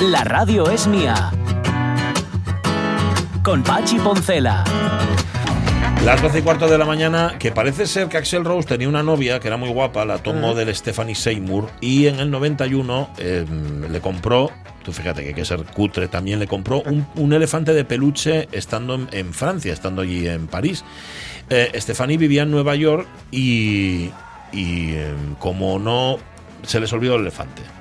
La radio es mía. Con Pachi Poncela. Las 12 y cuarto de la mañana, que parece ser que Axel Rose tenía una novia que era muy guapa, la top model Stephanie Seymour, y en el 91 eh, le compró, tú fíjate que hay que ser cutre, también le compró un, un elefante de peluche estando en, en Francia, estando allí en París. Eh, Stephanie vivía en Nueva York y, y eh, como no se les olvidó el elefante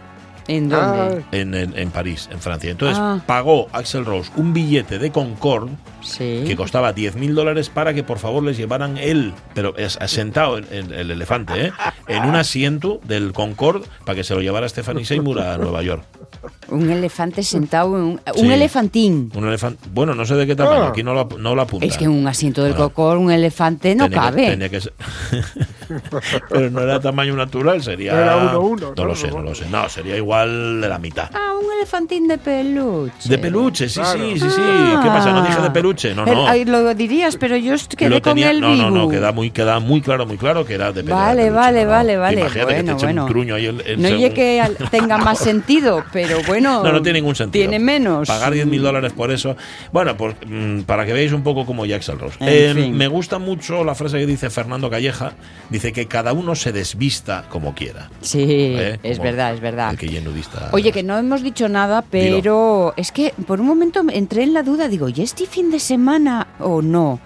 ¿En dónde? en, en- en París, en Francia. Entonces Ah. pagó Axel Rose un billete de Concorde Sí. que costaba 10 mil dólares para que por favor les llevaran él, pero es sentado en, en el elefante, ¿eh? en un asiento del Concorde para que se lo llevara Stephanie Seymour a Nueva York. Un elefante sentado en un, Sí. un elefantín. Un elefante, bueno, no sé de qué tamaño, aquí no lo, no lo apunta. Es que en un asiento del Bueno, cocor, un elefante no tenía que- cabe. tenía que ser- pero no era tamaño natural, sería. Era uno, uno, No ¿no? lo sé, no lo sé. No, sería igual de la mitad. Ah, un elefantín de peluche. De peluche, sí, Claro. sí, sí, sí. Ah. ¿Qué pasa? ¿No dije de peluche? No, no. lo dirías, pero yo quedé Lo con el no, no, no, queda muy, queda muy claro, muy claro que era de Vale, de peluche, vale, no, vale, vale. Imagínate que te Bueno, echen bueno. un truño ahí el, el No según- que tenga más sentido, pero bueno. No, no tiene ningún sentido. Tiene menos. Pagar 10 mil dólares por eso. Bueno, pues mm, para que veáis un poco como Jackson Rose. Eh. Me gusta mucho la frase que dice Fernando Calleja. Dice que cada uno se desvista como quiera. Sí, ¿eh? es Como verdad, es verdad. Que. Oye, que no hemos dicho nada, pero es que por un momento me entré en la duda, digo, ¿y este fin de semana o no?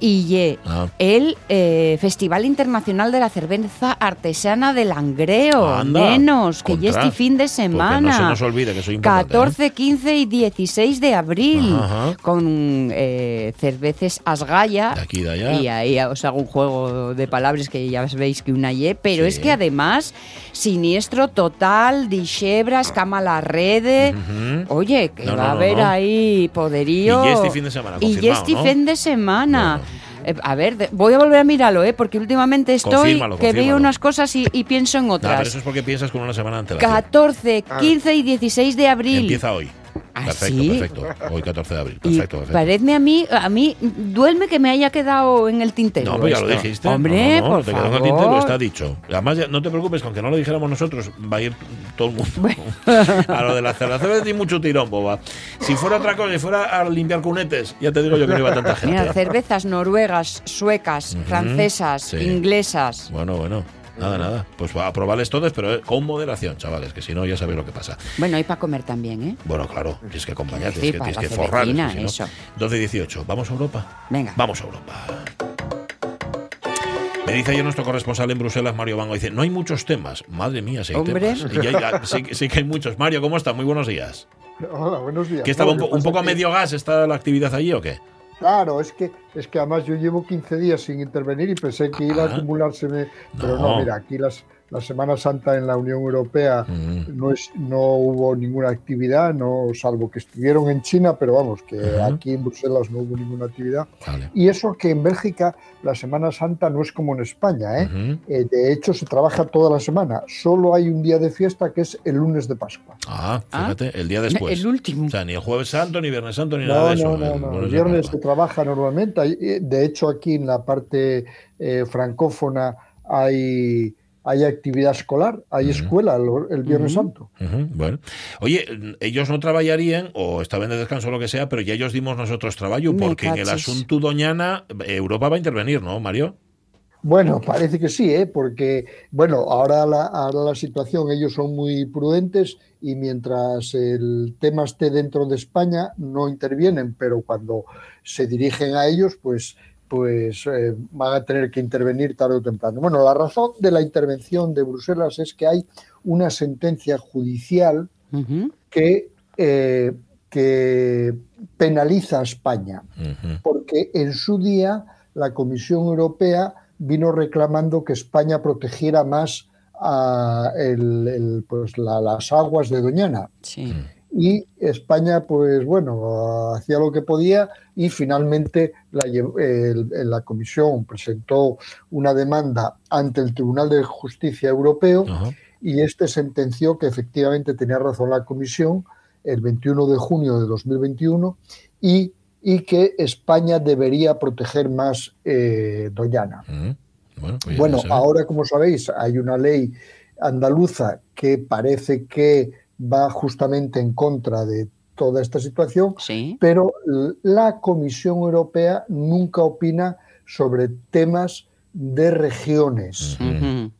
Y ye, Ah. el eh, Festival Internacional de la Cerveza Artesana de Langreo, Anda, menos, que ya este fin de semana. no se nos olvide que soy importante. ¿eh? 14, 15 y 16 de abril, Ajá, ajá. con eh, cerveces Asgaya. De aquí y de allá. Y ahí os hago un juego de palabras que ya veis que una ye, pero Sí. es que además, siniestro total, dixebra, escama la rede. Oye, que No, va no, a haber ahí poderío. Y este fin de semana, Y confirmado, este ¿no? fin de semana. Bueno. Eh, A ver, voy a volver a mirarlo, ¿eh? porque últimamente estoy Confírmalo, que veo confírmalo. unas cosas y, y pienso en No, pero otras. eso es porque piensas con una semana de antelación. 14, 15 y 16 de abril. Empieza hoy. ¿Ah, Perfecto, sí? perfecto. Hoy 14 de abril. Y Perfecto, perfecto. paredme a mí, a mí duelme que me haya quedado en el tintero. No, pues ya lo dijiste. Hombre, no, no, no, por te quedó en el favor. tintero, está dicho. Además, ya no te preocupes, que aunque no lo dijéramos nosotros, va a ir todo el mundo a lo de la cerveza. Cerveza y mucho tirón, boba. Si fuera otra cosa, si fuera a limpiar cunetes, ya te digo yo que no iba tanta gente. Mira, cervezas noruegas, suecas, francesas, sí. inglesas. Bueno, bueno. Nada, nada. Pues va a probarles todas, pero eh, con moderación, chavales, que si no ya sabéis lo que pasa. Bueno, hay para comer también, ¿eh? Bueno, claro, tienes que acompañarte, Sí, es que tienes que forrar. es que si no- eso. 12 y 18. ¿Vamos a Europa? Venga. Vamos a Europa. Me dice ayer nuestro corresponsal en Bruselas, Mario Bango, dice, no hay muchos temas. Madre mía, si hay Hombre. temas. Y hay- sí, sí que hay muchos. Mario, ¿cómo está? Muy buenos días. Hola, buenos días. ¿Que estaba un, No, un que poco a medio gas está la actividad allí o qué? Claro, es que, es que además yo llevo 15 días sin intervenir y pensé que iba Ah. a acumulárseme. Pero No. no, mira, aquí las, la Semana Santa en la Unión Europea Mm. no, es, no hubo ninguna actividad, no salvo que estuvieron en China, pero vamos, que aquí en Bruselas no hubo ninguna actividad. Vale. Y eso que en Bélgica la Semana Santa no es como en España, ¿eh? Eh, de hecho, se trabaja toda la semana. Solo hay un día de fiesta que es el lunes de Pascua. Ah, Ah. fíjate, el día después. El último. O sea, ni el jueves santo, ni viernes santo, ni nada No, de eso. no, no, el no. El viernes se trabaja normalmente. Eh, De hecho, aquí en la parte eh, francófona hay, hay actividad escolar, hay escuela el, el Viernes. Santo. Bueno. Oye, ellos no trabajarían o estaban de descanso o lo que sea, pero ya ellos dimos nosotros trabajo porque en el asunto Doñana Europa va a intervenir, ¿no, Mario? Bueno, parece que sí, ¿eh? porque bueno, ahora la, ahora la situación, ellos son muy prudentes y mientras el tema esté dentro de España no intervienen, pero cuando se dirigen a ellos, pues, pues eh, van a tener que intervenir tarde o temprano. Bueno, la razón de la intervención de Bruselas es que hay una sentencia judicial que, eh, que penaliza a España porque en su día la Comisión Europea vino reclamando que España protegiera más a el- el, pues, la- las aguas de Doñana. Sí. Y España, pues bueno, hacía lo que podía y finalmente la, la Comisión presentó una demanda ante el Tribunal de Justicia Europeo y este sentenció que efectivamente tenía razón la Comisión el 21 de junio de 2021 y, y que España debería proteger más eh, Doñana. Mm. Bueno, pues Bueno, ahora, como sabéis, hay una ley andaluza que parece que va justamente en contra de toda esta situación, Sí. pero la Comisión Europea nunca opina sobre temas de regiones.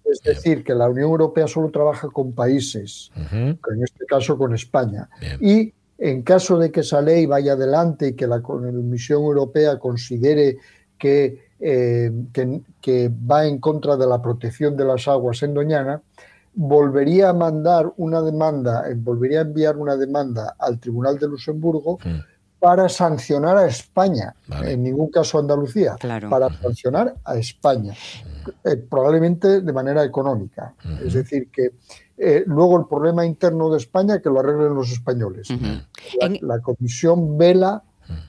Es decir, que la Unión Europea solo trabaja con países, Ujú. en este caso con España. Bien. Y en caso de que esa ley vaya adelante y que la Comisión Europea considere que, eh, que, que va en contra de la protección de las aguas en Doñana, volvería a mandar una demanda, eh, volvería a enviar una demanda al Tribunal de Luxemburgo Mm. para sancionar a España, Vale. en ningún caso a Andalucía, Claro. para sancionar a España, eh, probablemente de manera económica. Es decir, que eh, luego el problema interno de España que lo arreglen los españoles. La, En- la comisión vela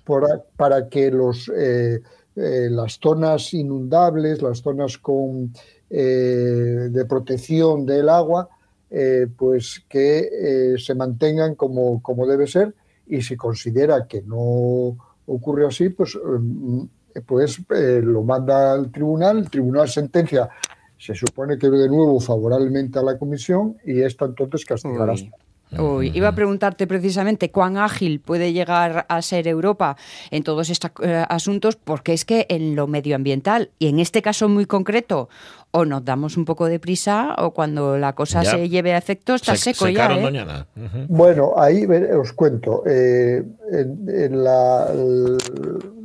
por- para que los, eh, eh, las zonas inundables, las zonas con, de protección del agua, eh, pues que eh, se mantengan como, como debe ser y si considera que no ocurre así, pues, eh, pues eh, lo manda al tribunal, el tribunal sentencia, se supone que de nuevo favorablemente a la comisión y esta entonces castigará. Uy. Uy, iba a preguntarte precisamente cuán ágil puede llegar a ser Europa en todos estos eh, asuntos, porque es que en lo medioambiental, y en este caso muy concreto, o nos damos un poco de prisa, o cuando la cosa Ya. se lleve a efecto está Se- seco ya. ¿eh? Bueno, ahí os cuento. eh, en- en la,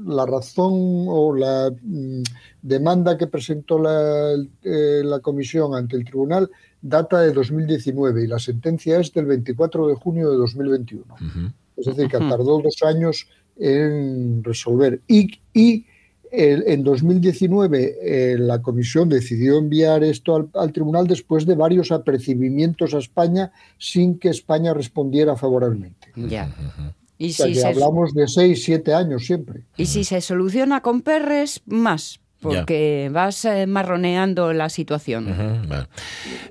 la razón o la mm, demanda que presentó la, eh, la comisión ante el tribunal data de 2019 y la sentencia es del 24 de junio de 2021. Ujú. Es decir, que tardó dos años en resolver. Y, y el- en 2019 eh, la comisión decidió enviar esto al, al tribunal después de varios apercibimientos a España sin que España respondiera favorablemente. Ya. Y O sea, si, que se, hablamos de seis, siete años siempre. y si se soluciona con perres, más, porque vas eh, marroneando la situación. Vale.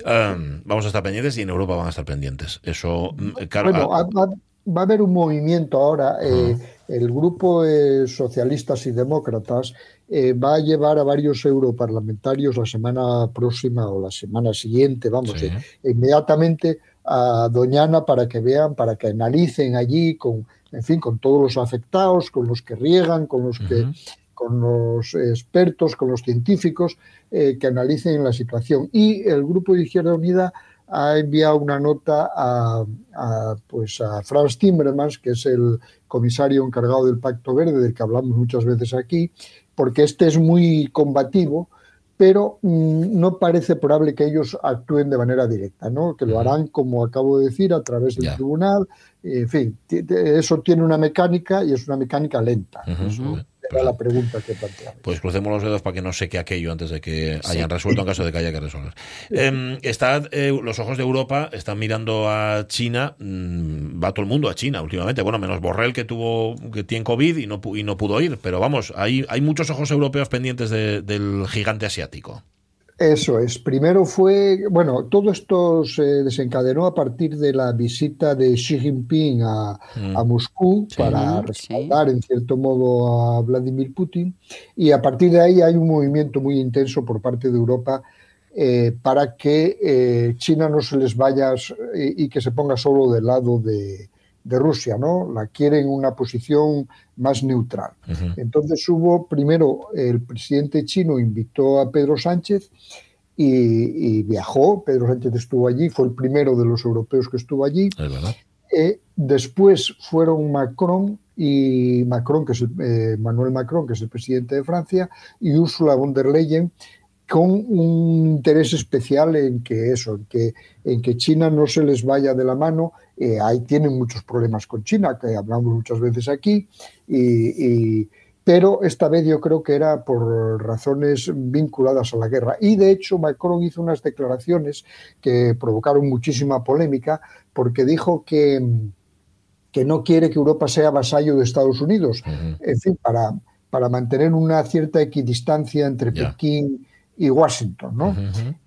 Um, vamos a estar pendientes y en Europa van a estar pendientes. Eso, mm, claro, Bueno, ah, va, va a haber un movimiento ahora. eh, el grupo eh, socialistas y demócratas eh, va a llevar a varios europarlamentarios la semana próxima o la semana siguiente, vamos, Sí. eh, inmediatamente a Doñana para que vean, para que analicen allí con, en fin, con todos los afectados, con los que riegan, con los que con los expertos, con los científicos eh, que analicen la situación. Y el Grupo de Izquierda Unida ha enviado una nota a, a, pues a Franz Timmermans, que es el comisario encargado del Pacto Verde, del que hablamos muchas veces aquí, porque este es muy combativo, pero mm, no parece probable que ellos actúen de manera directa, ¿no? que lo harán, como acabo de decir, a través del tribunal. En fin, eso tiene una mecánica y es una mecánica lenta. Eso. Era la pregunta que planteaba. Pues crucemos los dedos para que no seque aquello antes de que hayan resuelto en caso de que haya que resolver. Em, está, eh, los ojos de Europa están mirando a China. mm, va todo el mundo a China últimamente. Bueno, menos Borrell que tuvo que tiene COVID y no, y no pudo ir. Pero vamos, hay, hay muchos ojos europeos pendientes de- del gigante asiático. Eso es. Primero fue, bueno, todo esto se desencadenó a partir de la visita de Xi Jinping a, Mm. a Moscú Sí. para Sí. respaldar en cierto modo a Vladimir Putin y a partir de ahí hay un movimiento muy intenso por parte de Europa eh, para que eh, China no se les vaya y que se ponga solo del lado de, de Rusia, ¿no? La quieren en una posición más neutral. Entonces hubo, primero, el presidente chino invitó a Pedro Sánchez y, y viajó, Pedro Sánchez estuvo allí, fue el primero de los europeos que estuvo allí. Es verdad. Eh, después fueron Macron y Macron, que es el, eh, Manuel Macron, que es el presidente de Francia, y Ursula von der Leyen, con un interés especial en que eso, en que, en que China no se les vaya de la mano. Eh, ahí tienen muchos problemas con China, que hablamos muchas veces aquí, y, y- pero esta vez yo creo que era por razones vinculadas a la guerra. Y de hecho Macron hizo unas declaraciones que provocaron muchísima polémica porque dijo que, que no quiere que Europa sea vasallo de Estados Unidos, en fin, para, para mantener una cierta equidistancia entre Pekín y Washington, ¿no?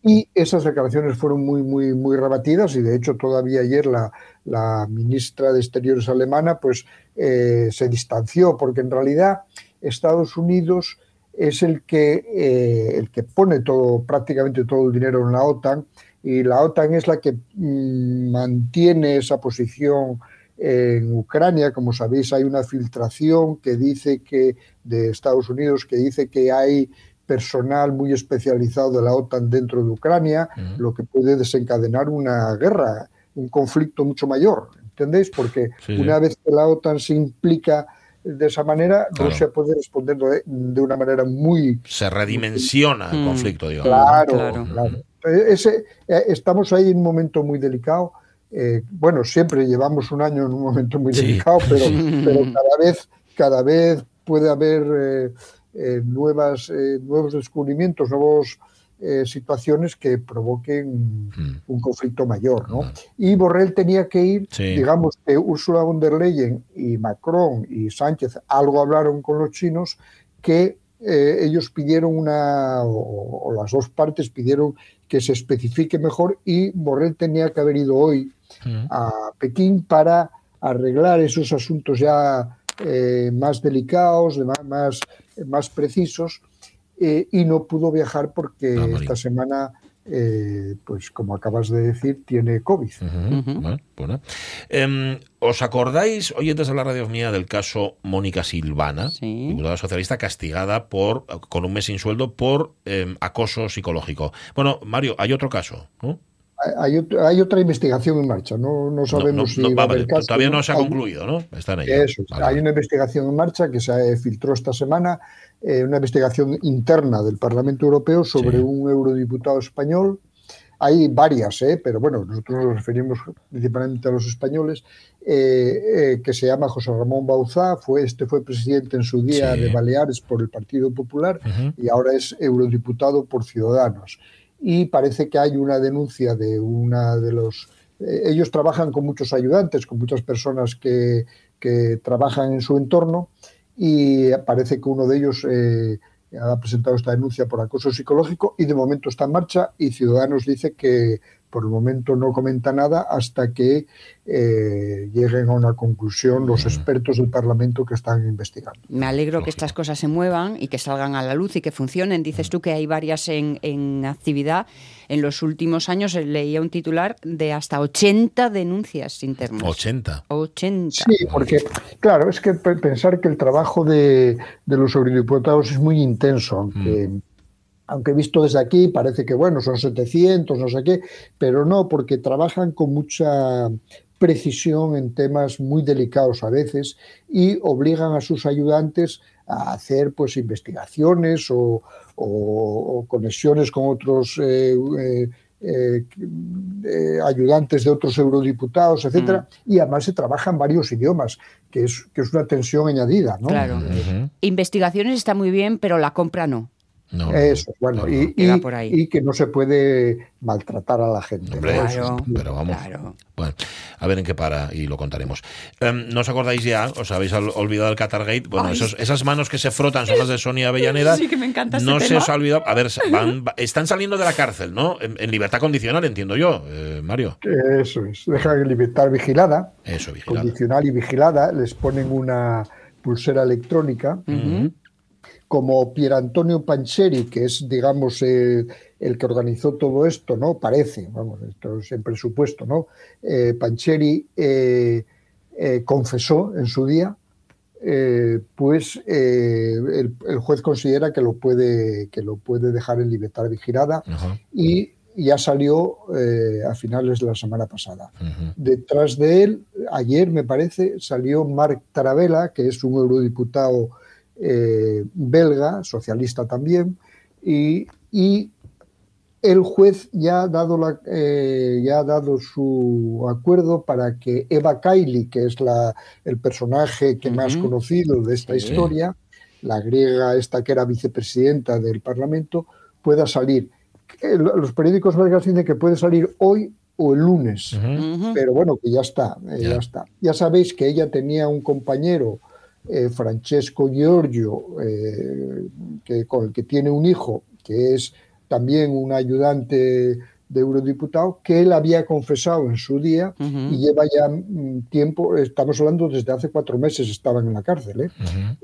Y esas declaraciones fueron muy, muy, muy rebatidas y de hecho todavía ayer la, la ministra de Exteriores alemana pues eh, se distanció porque en realidad Estados Unidos es el que, eh, el que pone todo, prácticamente todo el dinero en la OTAN y la OTAN es la que mm, mantiene esa posición en Ucrania. Como sabéis, hay una filtración que dice que de Estados Unidos que dice que hay personal muy especializado de la OTAN dentro de Ucrania, lo que puede desencadenar una guerra, un conflicto mucho mayor, ¿entendéis? Porque una vez que la OTAN se implica de esa manera, Rusia puede responder de, una manera muy... Se redimensiona el mm. conflicto, digamos. Claro, claro. Ese, eh, estamos ahí en un momento muy delicado. Eh, bueno, siempre llevamos un año en un momento muy delicado, pero, pero cada vez cada vez puede haber eh, nuevas, eh, nuevos descubrimientos, nuevas eh, situaciones que provoquen mm. un conflicto mayor. ¿no? Mm. Y Borrell tenía que ir, digamos que Ursula von der Leyen y Macron y Sánchez algo hablaron con los chinos que ellos pidieron una, o, las dos partes pidieron que se especifique mejor y Borrell tenía que haber ido hoy mm. a Pekín para arreglar esos asuntos ya más delicados, más, más más precisos eh, y no pudo viajar porque ah, esta semana, eh, pues como acabas de decir, tiene COVID. Em, ¿Os acordáis, oyentes de la radio mía, del caso Mónica Silvana, diputada socialista castigada por con un mes sin sueldo por em, acoso psicológico? Bueno, Mario, hay otro caso, ¿no? Hay, otra investigación en marcha, no, no sabemos si va caso, Todavía no se ha concluido, ¿no? Está en Eso, hay una investigación en marcha que se filtró esta semana, eh, una investigación interna del Parlamento Europeo sobre un eurodiputado español. Hay varias, ¿eh? pero bueno, nosotros nos referimos principalmente a los españoles, eh, eh, que se llama José Ramón Bauzá, fue, este fue presidente en su día de Baleares por el Partido Popular y ahora es eurodiputado por Ciudadanos y parece que hay una denuncia de una de los... Eh, ellos trabajan con muchos ayudantes, con muchas personas que, que trabajan en su entorno y parece que uno de ellos eh, ha presentado esta denuncia por acoso psicológico y de momento está en marcha y Ciudadanos dice que por el momento no comenta nada hasta que eh, lleguen a una conclusión los expertos del Parlamento que están investigando. Me alegro que estas cosas se muevan y que salgan a la luz y que funcionen. Dices tú que hay varias en, en actividad. En los últimos años leía un titular de hasta 80 denuncias internas. 80. 80. Sí, porque, claro, es que pensar que el trabajo de, de los eurodiputados es muy intenso, aunque... Mm aunque visto desde aquí parece que, bueno, son 700, no sé qué, pero no, porque trabajan con mucha precisión en temas muy delicados a veces y obligan a sus ayudantes a hacer pues investigaciones o, conexiones con otros eh, eh, eh, ayudantes de otros eurodiputados, etcétera, mm. y además se trabaja en varios idiomas, que es, que es una tensión añadida. ¿no? Claro. Investigaciones está muy bien, pero la compra no. Eso, bueno, y, que no se puede maltratar a la gente. pero vamos. Bueno, a ver en qué para y lo contaremos. Em, ¿No os acordáis ya? ¿Os habéis olvidado del Qatargate? Bueno, esas manos que se frotan son las de Sonia Avellaneda. Sí, que me encanta No se os ha olvidado. A ver, están saliendo de la cárcel, ¿no? En, libertad condicional, entiendo yo, eh, Mario. Eso es. Dejan libertad vigilada. Eso, vigilada. Condicional y vigilada. Les ponen una pulsera electrónica como Pier Antonio Pancheri, que es, digamos, eh, el que organizó todo esto, ¿no? Parece, vamos, esto es en presupuesto, ¿no? Eh, Pancheri eh, confesó en su día, pues el, juez considera que lo puede, que lo puede dejar en libertad vigilada y ya salió a finales de la semana pasada. Detrás de él, ayer me parece, salió Marc Tarabella, que es un eurodiputado eh, belga, socialista también, y, el juez ya ha, dado la, eh, ya ha dado su acuerdo para que Eva Kaili, que es la, el personaje que más conocido de esta historia, la griega esta que era vicepresidenta del Parlamento, pueda salir. Eh, Los periódicos belgas dicen que puede salir hoy o el lunes, pero bueno, que ya está, Ya. ya. está. Ya sabéis que ella tenía un compañero, eh, Francesco Giorgio, eh, que, con el que tiene un hijo, que es también un ayudante de eurodiputado, que él había confesado en su día y lleva ya mm, tiempo, estamos hablando desde hace cuatro meses estaban en la cárcel, ¿eh?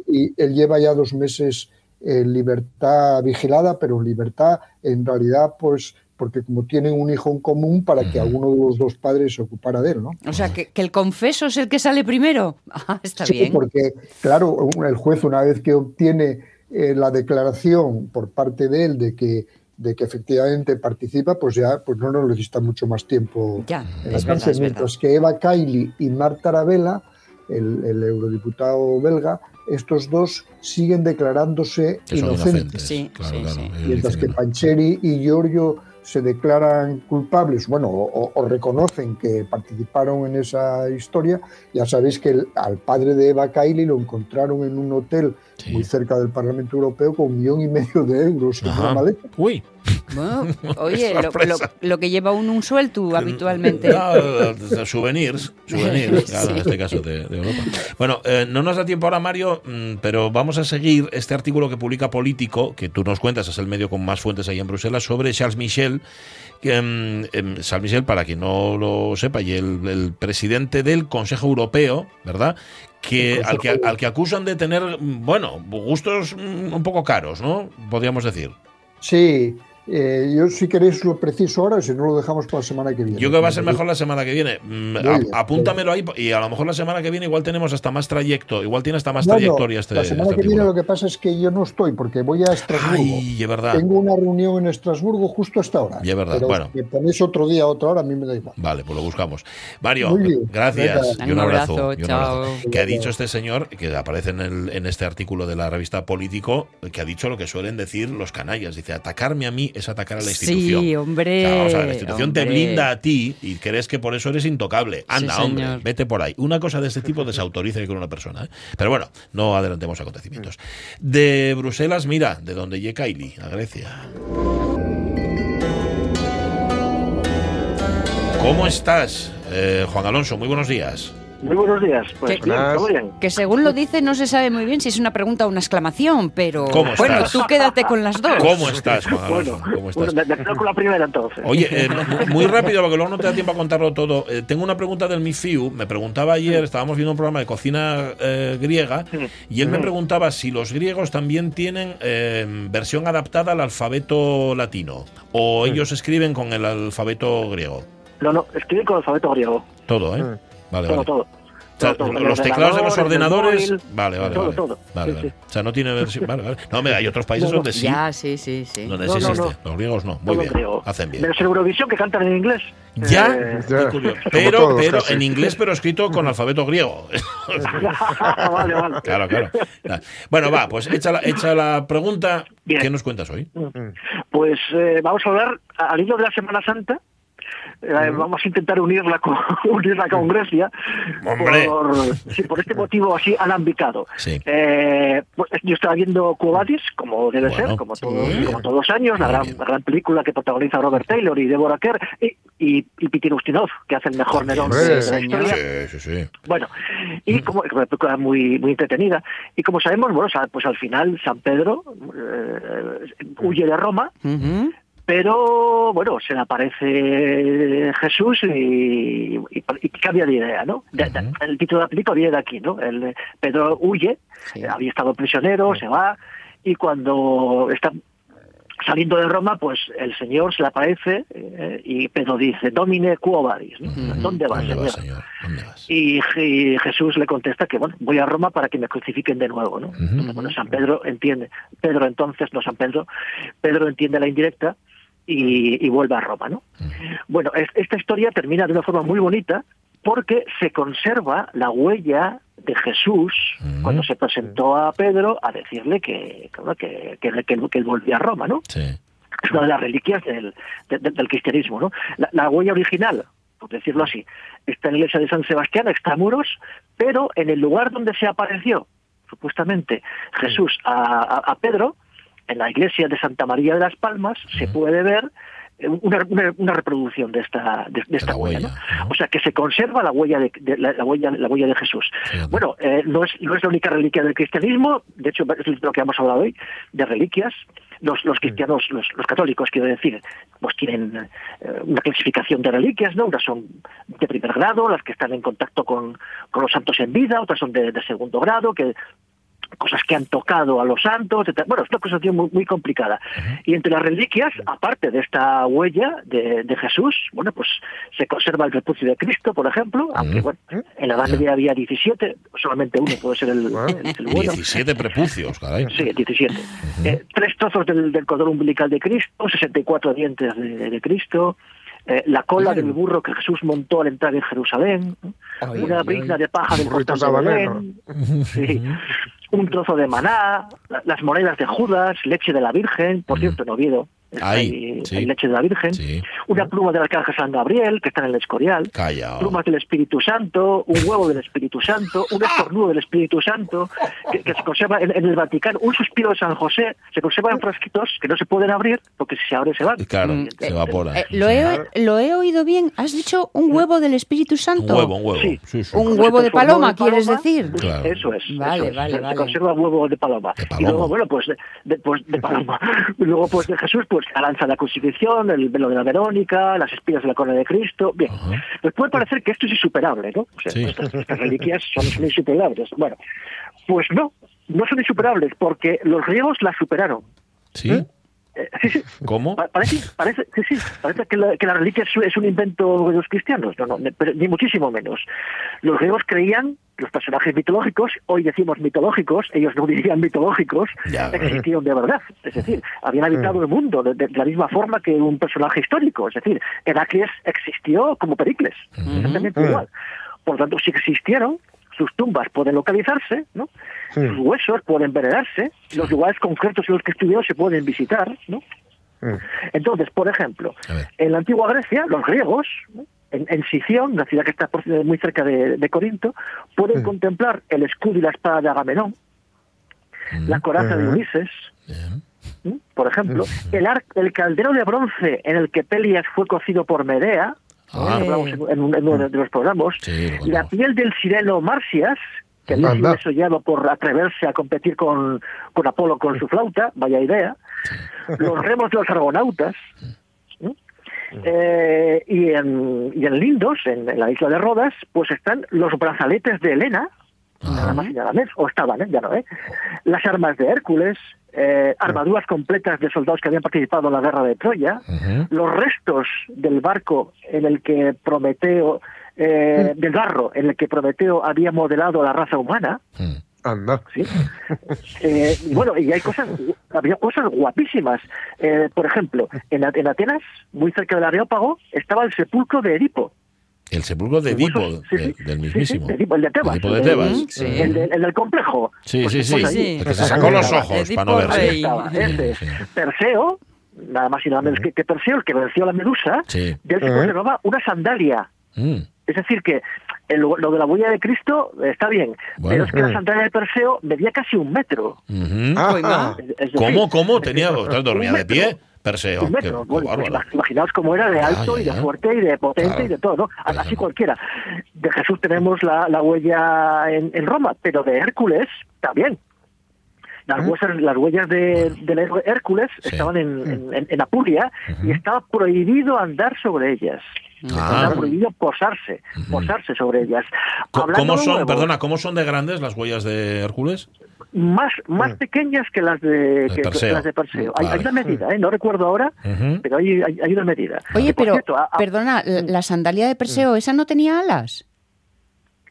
Y él lleva ya dos meses en libertad vigilada, pero en libertad en realidad pues porque como tienen un hijo en común para que alguno de los dos padres se ocupara de él, ¿no? O sea, que, que el confeso es el que sale primero. Ah, está Sí, bien. porque claro, el juez una vez que obtiene eh, la declaración por parte de él de que de que efectivamente participa, pues ya pues no nos necesita mucho más tiempo Ya, en la cárcel, verdad. mientras que Eva Kaili y Marta Arabella, el, el eurodiputado belga, estos dos siguen declarándose Que inocentes. inocentes. Sí, claro, sí, claro. sí. Ellos Mientras que. Pancheri y Giorgio se declaran culpables, bueno, o, reconocen que participaron en esa historia, ya sabéis que el- al padre de Eva Kaili lo encontraron en un hotel Sí. muy cerca del Parlamento Europeo con un millón y medio de euros en Ajá. una maleta. Uy, Bueno, oye, lo, Sorpresa. lo- lo que lleva un, un suelto habitualmente. No, souvenirs, souvenirs, claro, en este caso de, de Europa. Bueno, eh, no nos da tiempo ahora, Mario, mm, pero vamos a seguir este artículo que publica Político, que tú nos cuentas, es el medio con más fuentes ahí en Bruselas, sobre Charles Michel. Que, mm, em, Charles Michel, para quien no lo sepa, y el, el presidente del Consejo Europeo, ¿verdad? Que, al, que, al que acusan de tener, mm, bueno, gustos mm, un poco caros, ¿no? Podríamos decir. Sí, eh, yo si queréis lo preciso ahora, si no lo dejamos para la semana que viene. Yo creo que va a ser mejor la semana que viene. Mm, a- apúntamelo ahí y a lo mejor la semana que viene igual tenemos hasta más trayecto, igual tiene hasta más No, no, trayectoria este la semana este que viene lo que pasa es que yo no estoy porque voy a Estrasburgo. Ay, es verdad. Tengo una reunión en Estrasburgo justo a esta hora. Ya, es verdad, Pero bueno. si ponéis otro día, otra hora, a mí me da igual. Vale, pues lo buscamos. Mario, gracias y un Un abrazo. abrazo, y un chao. abrazo. Que ha dicho este señor, que aparece en, el- en este artículo de la revista Político, que ha dicho lo que suelen decir los canallas. Dice, atacarme a mí es atacar a la institución. Sí, hombre. O sea, vamos a ver, la institución te blinda a ti y crees que por eso eres intocable. Anda, Sí, hombre, vete por ahí. Una cosa de este tipo desautoriza con una persona. ¿eh? Pero bueno, no adelantemos acontecimientos. De Bruselas, mira, de donde llega Kylie, a Grecia. ¿Cómo estás, eh, Juan Alonso? Muy buenos días. Muy buenos días. Pues ¿Qué- bien, todo bien. Que según lo dice, no se sabe muy bien si es una pregunta o una exclamación, pero ¿Cómo bueno, estás? tú quédate con las dos. ¿Cómo estás, Juan Alonso? Bueno, ¿Cómo estás? bueno, me, me quedo con la primera entonces. Oye, eh, mu- muy rápido, porque luego no te da tiempo a contarlo todo. Eh, tengo una pregunta del MIFIU. Me preguntaba ayer, estábamos viendo un programa de cocina eh, griega, y él me preguntaba si los griegos también tienen eh, versión adaptada al alfabeto latino, o ellos escriben con el alfabeto griego. No, no, escribí con el alfabeto griego. Todo, ¿eh? Vale, Todo, vale. todo. O sea, Todo, todo. los teclados de los ordenadores. móvil, Vale, vale, todo, vale. todo. Vale, Sí, vale. sí. O sea, no tiene versión. Vale, vale. No, mira, hay otros países No, donde sí. Ya, sí, sí, sí. Donde No, sí existe. no. Los griegos no. Muy bien. griego. Hacen bien. Menos en Eurovisión que cantan en inglés. Ya, Eh, Ya. pero, todos, pero casi. en inglés, pero escrito con alfabeto griego. vale, vale. claro, claro. Bueno, va, pues echa la, echa la pregunta. Bien. ¿Qué nos cuentas hoy? Pues eh, vamos a hablar al hilo de la Semana Santa. Eh, Vamos a intentar unirla con, unirla con Grecia por, sí, por este motivo así alambicado. Sí. Eh, pues, yo estaba viendo Cuobadis, como debe Bueno, ser, como, sí. todos, como todos los años, la gran, la gran película que protagoniza Robert Taylor y Deborah Kerr y, y, y Pitin Ustinov, que hace el mejor. Nerón de la Sí, historia. Sí, sí, sí. Bueno, y como es una película muy muy entretenida y como sabemos, bueno, pues al final San Pedro eh, huye de Roma. Pero bueno, se le aparece Jesús y, y- y cambia de idea, ¿no? De- el título de la película viene de aquí, ¿no? El, Pedro huye, Sí. había estado prisionero, se va y cuando está saliendo de Roma, pues el Señor se le aparece eh, y Pedro dice, Domine quo vadis, ¿no? ¿Dónde vas, ¿Dónde vas, Señor? señor? ¿Dónde vas? Y, Je- Jesús le contesta que bueno, voy a Roma para que me crucifiquen de nuevo, ¿no? Entonces, bueno, San Pedro entiende, Pedro entonces, no San Pedro, Pedro entiende la indirecta y, y vuelve a Roma, ¿no? Bueno, es- esta historia termina de una forma muy bonita porque se conserva la huella de Jesús cuando se presentó a Pedro a decirle que, que, que, que, él- volvía a Roma, ¿no? Sí. es una de las reliquias del, de- de- del cristianismo. ¿no? La, la huella original, por decirlo así, está en la iglesia de San Sebastián, extramuros, pero en el lugar donde se apareció supuestamente Jesús a, a- a Pedro, en la iglesia de Santa María de las Palmas se puede ver eh, una, una- una reproducción de esta de, de esta la huella, huella, ¿no? o sea que se conserva la huella de, de- la, la huella la huella de Jesús Fíjate. bueno eh, no es no es la única reliquia del cristianismo de hecho es lo que hemos hablado hoy de reliquias los, los cristianos, los, los católicos, quiero decir, pues tienen eh, una clasificación de reliquias, ¿no? Unas son de primer grado, las que están en contacto con, con los santos en vida, otras son de, de segundo grado, que cosas que han tocado a los santos, etc. Bueno, es una cosa tío, muy, muy complicada. Y entre las reliquias, aparte de esta huella de, de Jesús, bueno, pues se conserva el prepucio de Cristo, por ejemplo, aunque bueno, en la Edad Media había 17, solamente uno puede ser el, el- el bueno. 17 prepucios, caray. Sí, 17. Eh, tres trozos del, del cordón umbilical de Cristo, 64 dientes de, de Cristo, eh, la cola del burro que Jesús montó al entrar en Jerusalén, Ay, una ay, de paja del Burrito portal de. Belén, sí, un trozo de maná, la- las monedas de Judas, leche de la Virgen, por cierto, en Oviedo. Ay, hay, sí. hay leche de la Virgen, Sí. una pluma del arcángel San Gabriel, que está en el Escorial, Calla. plumas del Espíritu Santo, un huevo del Espíritu Santo, un estornudo del Espíritu Santo, que, que se conserva en, en el Vaticano, un suspiro de San José, se conserva en frasquitos que no se pueden abrir porque si se abre se van. Claro, Mm, se evapora. Eh, ¿lo, he, ¿Lo he oído bien? ¿Has dicho un huevo del Espíritu Un Santo? huevo, un huevo. Sí. Sí, sí. Un Como huevo de paloma, ¿quieres decir? Claro. Eso es. Vale, eso es. vale, Se- vale. Se conserva huevo de paloma. De Y paloma. luego, bueno, pues de, de- pues, de paloma. Y luego, pues de Jesús, pues la lanza de la crucifixión, el velo de la Verónica, las espigas de la corona de Cristo. Bien. Pues puede parecer que esto es insuperable, ¿no? O sea, Sí. estas, estas reliquias son, son insuperables. Bueno, pues no, no son insuperables porque los griegos las superaron. ¿Sí? Eh, sí, sí. ¿Cómo? Pa- Parece, parece, sí, sí, parece que, la, que la reliquia es, es un invento de los cristianos, no, no, ni- pero ni muchísimo menos. Los griegos creían, los personajes mitológicos, hoy decimos mitológicos, ellos no dirían mitológicos, Ya. existieron de verdad. Es decir, habían habitado el mundo de, de la misma forma que un personaje histórico. Es decir, Heracles existió como Pericles, exactamente igual. Por lo tanto, si existieron, sus tumbas pueden localizarse, ¿no? sus huesos pueden venerarse, los lugares concretos en los que estuvieron se pueden visitar, ¿no? Entonces, por ejemplo, en la antigua Grecia, los griegos, ¿no? en, en Sición, una ciudad que está por- muy cerca de, de Corinto, pueden contemplar el escudo y la espada de Agamenón, la coraza de Ulises, por ejemplo, el, ar- el caldero de bronce en el que Pelias fue cocido por Medea, Hablamos en, en un- en uno de los programas, Sí, la piel del sireno Marcias, que había sido desollado por atreverse a competir con, con Apolo con su flauta, vaya idea, los remos de los argonautas, ¿no? Eh, y, en, y en Lindos, en, en la isla de Rodas, pues están los brazaletes de Helena, nada más y nada menos, o estaban, ¿eh? ya no, ¿eh? las armas de Hércules, eh, armaduras completas de soldados que habían participado en la guerra de Troya, los restos del barco en el que Prometeo, eh, del barro en el que Prometeo había modelado la raza humana, Mm. Anda. ¿sí? Eh, y bueno, y hay cosas, había cosas guapísimas. Eh, por ejemplo, en, A- en Atenas, muy cerca del Areópago, estaba el sepulcro de Edipo. El sepulcro de Edipo, sí, de- sí, del mismísimo. sí, de Edipo, el de Tebas. Edipo de el Tebas. Sí. El, de- el del complejo. Sí, Pues- sí, sí. pues. El que se sacó los ojos Edipo para no verse. rey. estaba, ese es. Sí. Perseo, nada más y nada menos que, que Perseo, el que venció a la medusa, Sí. de él se conservaba una sandalia. Mm. Es decir, que el- lo de la huella de Cristo eh, está bien, Bueno. pero es que la Mm. sandalia de Perseo medía casi un metro. Ujú. Ah, Es- es decir, ¿Cómo, cómo? Tenía, dormía de metro. pie. Perseo. Un Qué, metro. qué Bueno, pues imag- imaginaos cómo era de alto y de fuerte y de potente Claro. y de todo, ¿no? Claro. Así cualquiera. De Jesús tenemos la, la huella en, en Roma, pero de Hércules también. Las, huesas- las huellas de, del héroe Hércules Sí. estaban en, en- en Apulia y estaba prohibido andar sobre ellas. Ah. Estaba prohibido posarse, posarse sobre ellas. Hablando ¿Cómo de son, perdona, cómo son de grandes las huellas de Hércules? Más, más pequeñas que las de, que- las de Perseo. Hay, una medida, ¿eh? no recuerdo ahora, pero hay, hay, hay una medida. Oye, pero, cierto, a- a- perdona, la, la sandalia de Perseo, ¿esa no tenía alas?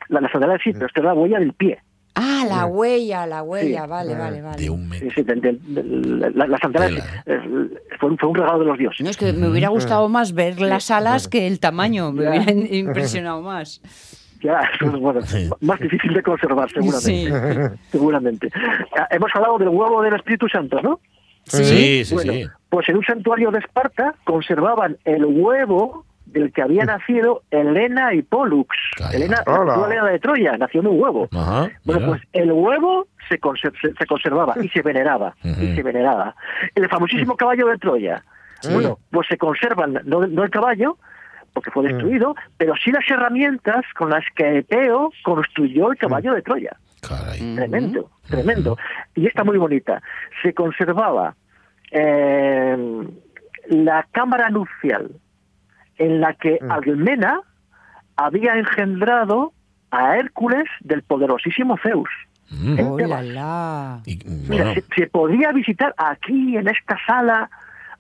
La, la sandalia sí, pero esta es la huella del pie. Ah, la huella, la huella, Sí. vale, vale, vale. De un metro. sí, la, la sandalia Tela. sí, es- fue, un- fue un regalo de los dioses. No, es que me hubiera gustado más ver las alas que el tamaño, me hubiera impresionado más. Ya, eso es, bueno, Sí. más difícil de conservar, seguramente. Sí. seguramente. Ah, Hemos hablado del huevo del Espíritu Santo, ¿no? Sí, sí, bueno, sí. pues en un santuario de Esparta conservaban el huevo del que había nacido Elena y Pollux. Calla. Elena, Hola. la Elena de Troya, nació de un huevo. Ajá, Bueno, pues el huevo se, conser- se, se conservaba y se veneraba. Y se veneraba. El famosísimo caballo de Troya. Bueno, pues se conservan, no, no el caballo, porque fue destruido, pero sí las herramientas con las que Epeo construyó el caballo de Troya. Caray. Tremendo, tremendo. Y está muy bonita. Se conservaba eh, la cámara nupcial en la que Almena había engendrado a Hércules del poderosísimo Zeus. Mm. ¡Oh, la, la! Y, Mira, se podía visitar aquí en esta sala.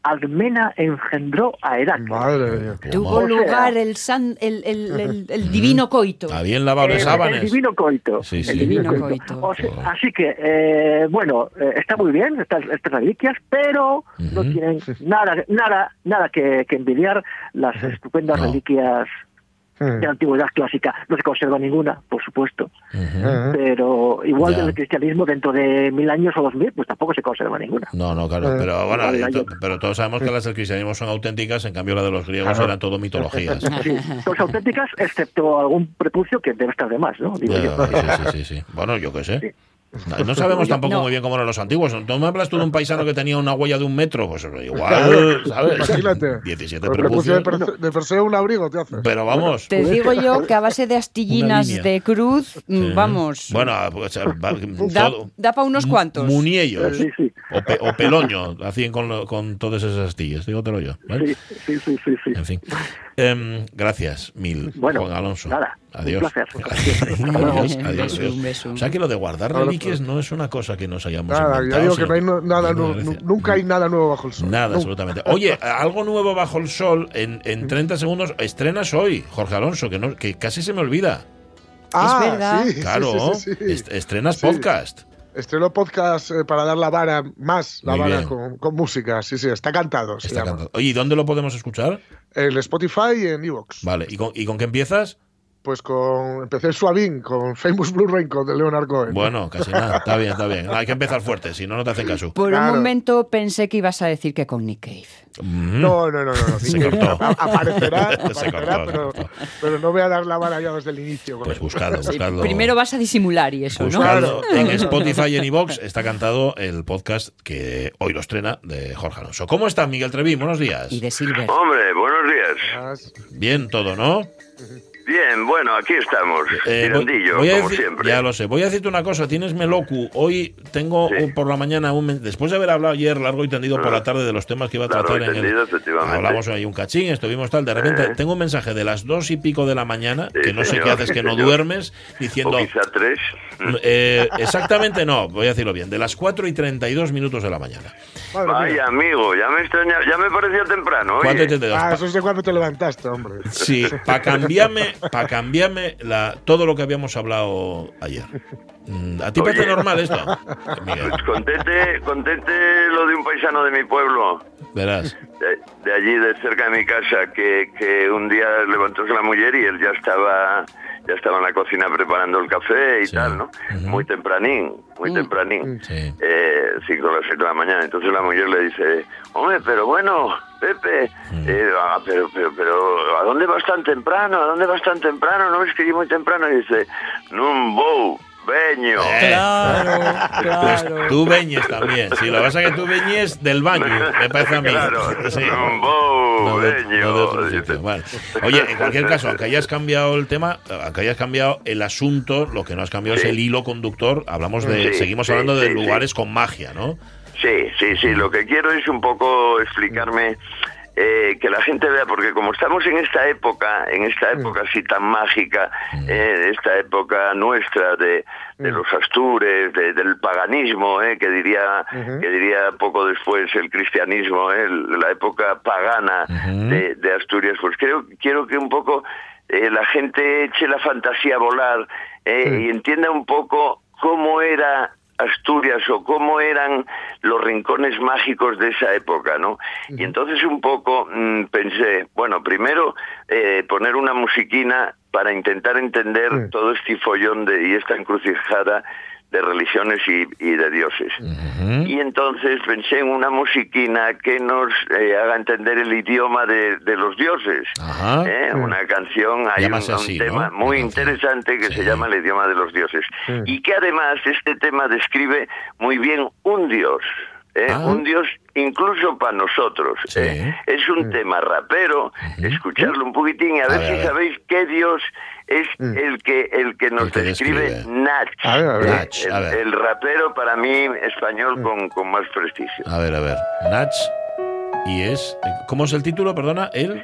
Almena engendró a Heracles. Madre mía. Tuvo O sea- lugar el, san, el, el, el- el divino coito. está bien lavado de El- sábanas. El divino coito. Sí, el sí. divino Divino coito. coito. O sea, así que, eh, bueno, eh, está muy bien estas, estas reliquias, pero no tienen nada, nada, nada que, que envidiar las estupendas No. reliquias Mm. de la antigüedad clásica. No se conserva ninguna, por supuesto. Eh, pero igual Ya. del cristianismo dentro de mil años o dos mil, pues tampoco se conserva ninguna. No, no, claro, Eh, pero bueno, vale, y to- yo- pero todos sabemos que las del cristianismo son auténticas, en cambio la de los griegos Claro. eran todo mitologías. Sí, son auténticas, excepto algún prepucio que debe estar de más, ¿no? Digo yo. Sí, sí, sí. Bueno, yo qué sé. No, sabemos tampoco No. muy bien cómo eran los antiguos. ¿No me hablas tú de un paisano que tenía una huella de un metro? Pues igual, ¿sabes? Imagínate. 17 Con el prepucio de, prepucios. De Perseo un abrigo te haces. Pero vamos. Te digo yo que a base de astillinas de cruz, mm, Sí. vamos, Bueno, pues, va- da, da para unos cuantos. Muniellos. Sí, sí. O, pe- o peloño, hacían con, lo- con todas esas astillas, dígotelo yo. ¿vale? Sí, sí, sí, sí, sí. En fin. Em, gracias, mil, Bueno, Juan Alonso. nada, un Adiós. placer. Hasta luego. adiós, Un adiós, adiós. un beso. O sea que lo de guardar reliquias no es una cosa que nos hayamos Nada, ya inventado. digo que no hay no- nada, nunca hay nada nuevo bajo el sol. Nada, Nunca. absolutamente. Oye, algo nuevo bajo el sol, en, en 30 segundos, estrenas hoy, Jorge Alonso, que, no, que casi se me olvida. Ah, verdad. sí, Claro, sí, sí, sí. est- estrenas Sí. podcast. Estreno podcast eh, para dar la vara más, la Muy vara con, con música. Sí, sí, está cantado. Está cantado. Oye, ¿y dónde lo podemos escuchar? En Spotify y en Evox. Vale, ¿y con, y con qué empiezas? Pues con. Empecé suavín con Famous Blue Raincoat de Leonard Cohen. Bueno, casi nada. Está bien, está bien. Hay que empezar fuerte, si no, no te hacen caso. Por Claro. un momento pensé que ibas a decir que con Nick Cave. Mm. No, no, no, no. no. Se cortó. Aparecerá, Se aparecerá, cortó, se pero, cortó. pero no voy a dar la vara ya desde el inicio. con Pues buscadlo, Sí, buscadlo. primero vas a disimular y eso, ¿no? Buscadlo Claro. en Spotify y en iVoox está cantado el podcast que hoy lo estrena de Jorge Alonso. ¿Cómo está Miguel Trevín? Buenos días. Y de Silver. Hombre, buenos días. Bien todo, ¿no? Bien, bueno, aquí estamos. Eh, voy- Tirandillo, voy a como decir- siempre. Ya lo sé. Voy a decirte una cosa. Tienes Melocu. Hoy tengo Sí. un- por la mañana, un, después de haber hablado ayer largo y tendido por la tarde de los temas que iba a tratar en el... tendido, efectivamente. Hablamos ahí un cachín, estuvimos tal. De repente Eh. tengo un mensaje de las dos y pico de la mañana, Sí, que no sé señor, qué haces, que no señor. duermes, O diciendo... quizá tres. Eh, exactamente no, voy a decirlo bien, de las 4 y 32 minutos de la mañana. Madre mía. Vaya, amigo, ya me extraña, ya me parecía temprano. 4 y Oye. 32. Ah, eso es de cuando te levantaste, hombre. Sí, para cambiarme, para cambiarme la, todo lo que habíamos hablado ayer. Mm, ¿A ti parece normal esto? Miguel, Pues contente, contente lo de un paisano de mi pueblo, verás. de, de allí, de cerca de mi casa, que, que un día levantóse la mujer y él ya estaba ya estaba en la cocina preparando el café y Sí. tal, ¿no? Muy tempranín, muy Mm. tempranín. Sí. eh, 5 o las 7 de la mañana. Entonces la mujer le dice, hombre, pero bueno, Pepe, Mm. eh, ah, pero, pero, pero, ¿a dónde vas tan temprano? ¿A dónde vas tan temprano? ¿No ves que muy temprano? Y dice, nun bou, veño. Eh, Claro, Pues claro. tú veñes también. Si lo que pasa es que tú veñes del baño, me parece a mí. Claro, Sí. No no. Vale. Oye, en cualquier caso, aunque hayas cambiado el tema, aunque hayas cambiado el asunto, lo que no has cambiado Sí. es el hilo conductor. Hablamos de, Sí, seguimos sí, hablando de sí, sí. lugares con magia, ¿no? Sí, sí, sí. Lo que quiero es un poco explicarme eh, que la gente vea, porque como estamos en esta época, en esta época así tan mágica, eh, esta época nuestra de, de los astures, de- del paganismo, eh, que diría que diría poco después el cristianismo, eh, la época pagana de, de Asturias, pues creo quiero que un poco eh, la gente eche la fantasía a volar eh, y entienda un poco cómo era Asturias o cómo eran los rincones mágicos de esa época, ¿no? Y entonces un poco mm, pensé, bueno, primero eh, poner una musiquina para intentar entender todo este follón de, y esta encrucijada de religiones y, y de dioses. Y entonces pensé en una musiquina que nos eh, haga entender el idioma de, de los dioses. Ajá. ¿eh? Una canción, hay un, un tema ¿no? muy interesante que Sí. se llama el idioma de los dioses. Y que además este tema describe muy bien un dios. ¿eh? Ah. Un dios incluso para nosotros. Sí. ¿eh? Es un tema rapero, escucharlo un poquitín y a ver ver, a si sabéis qué dios es el que el que nos El que describe describe. Nach. A ver, a ver. Nach, a el, ver. el rapero para mí español con, con más prestigio. A ver, a ver. Nach. Y es. ¿Cómo es el título? Perdona. El.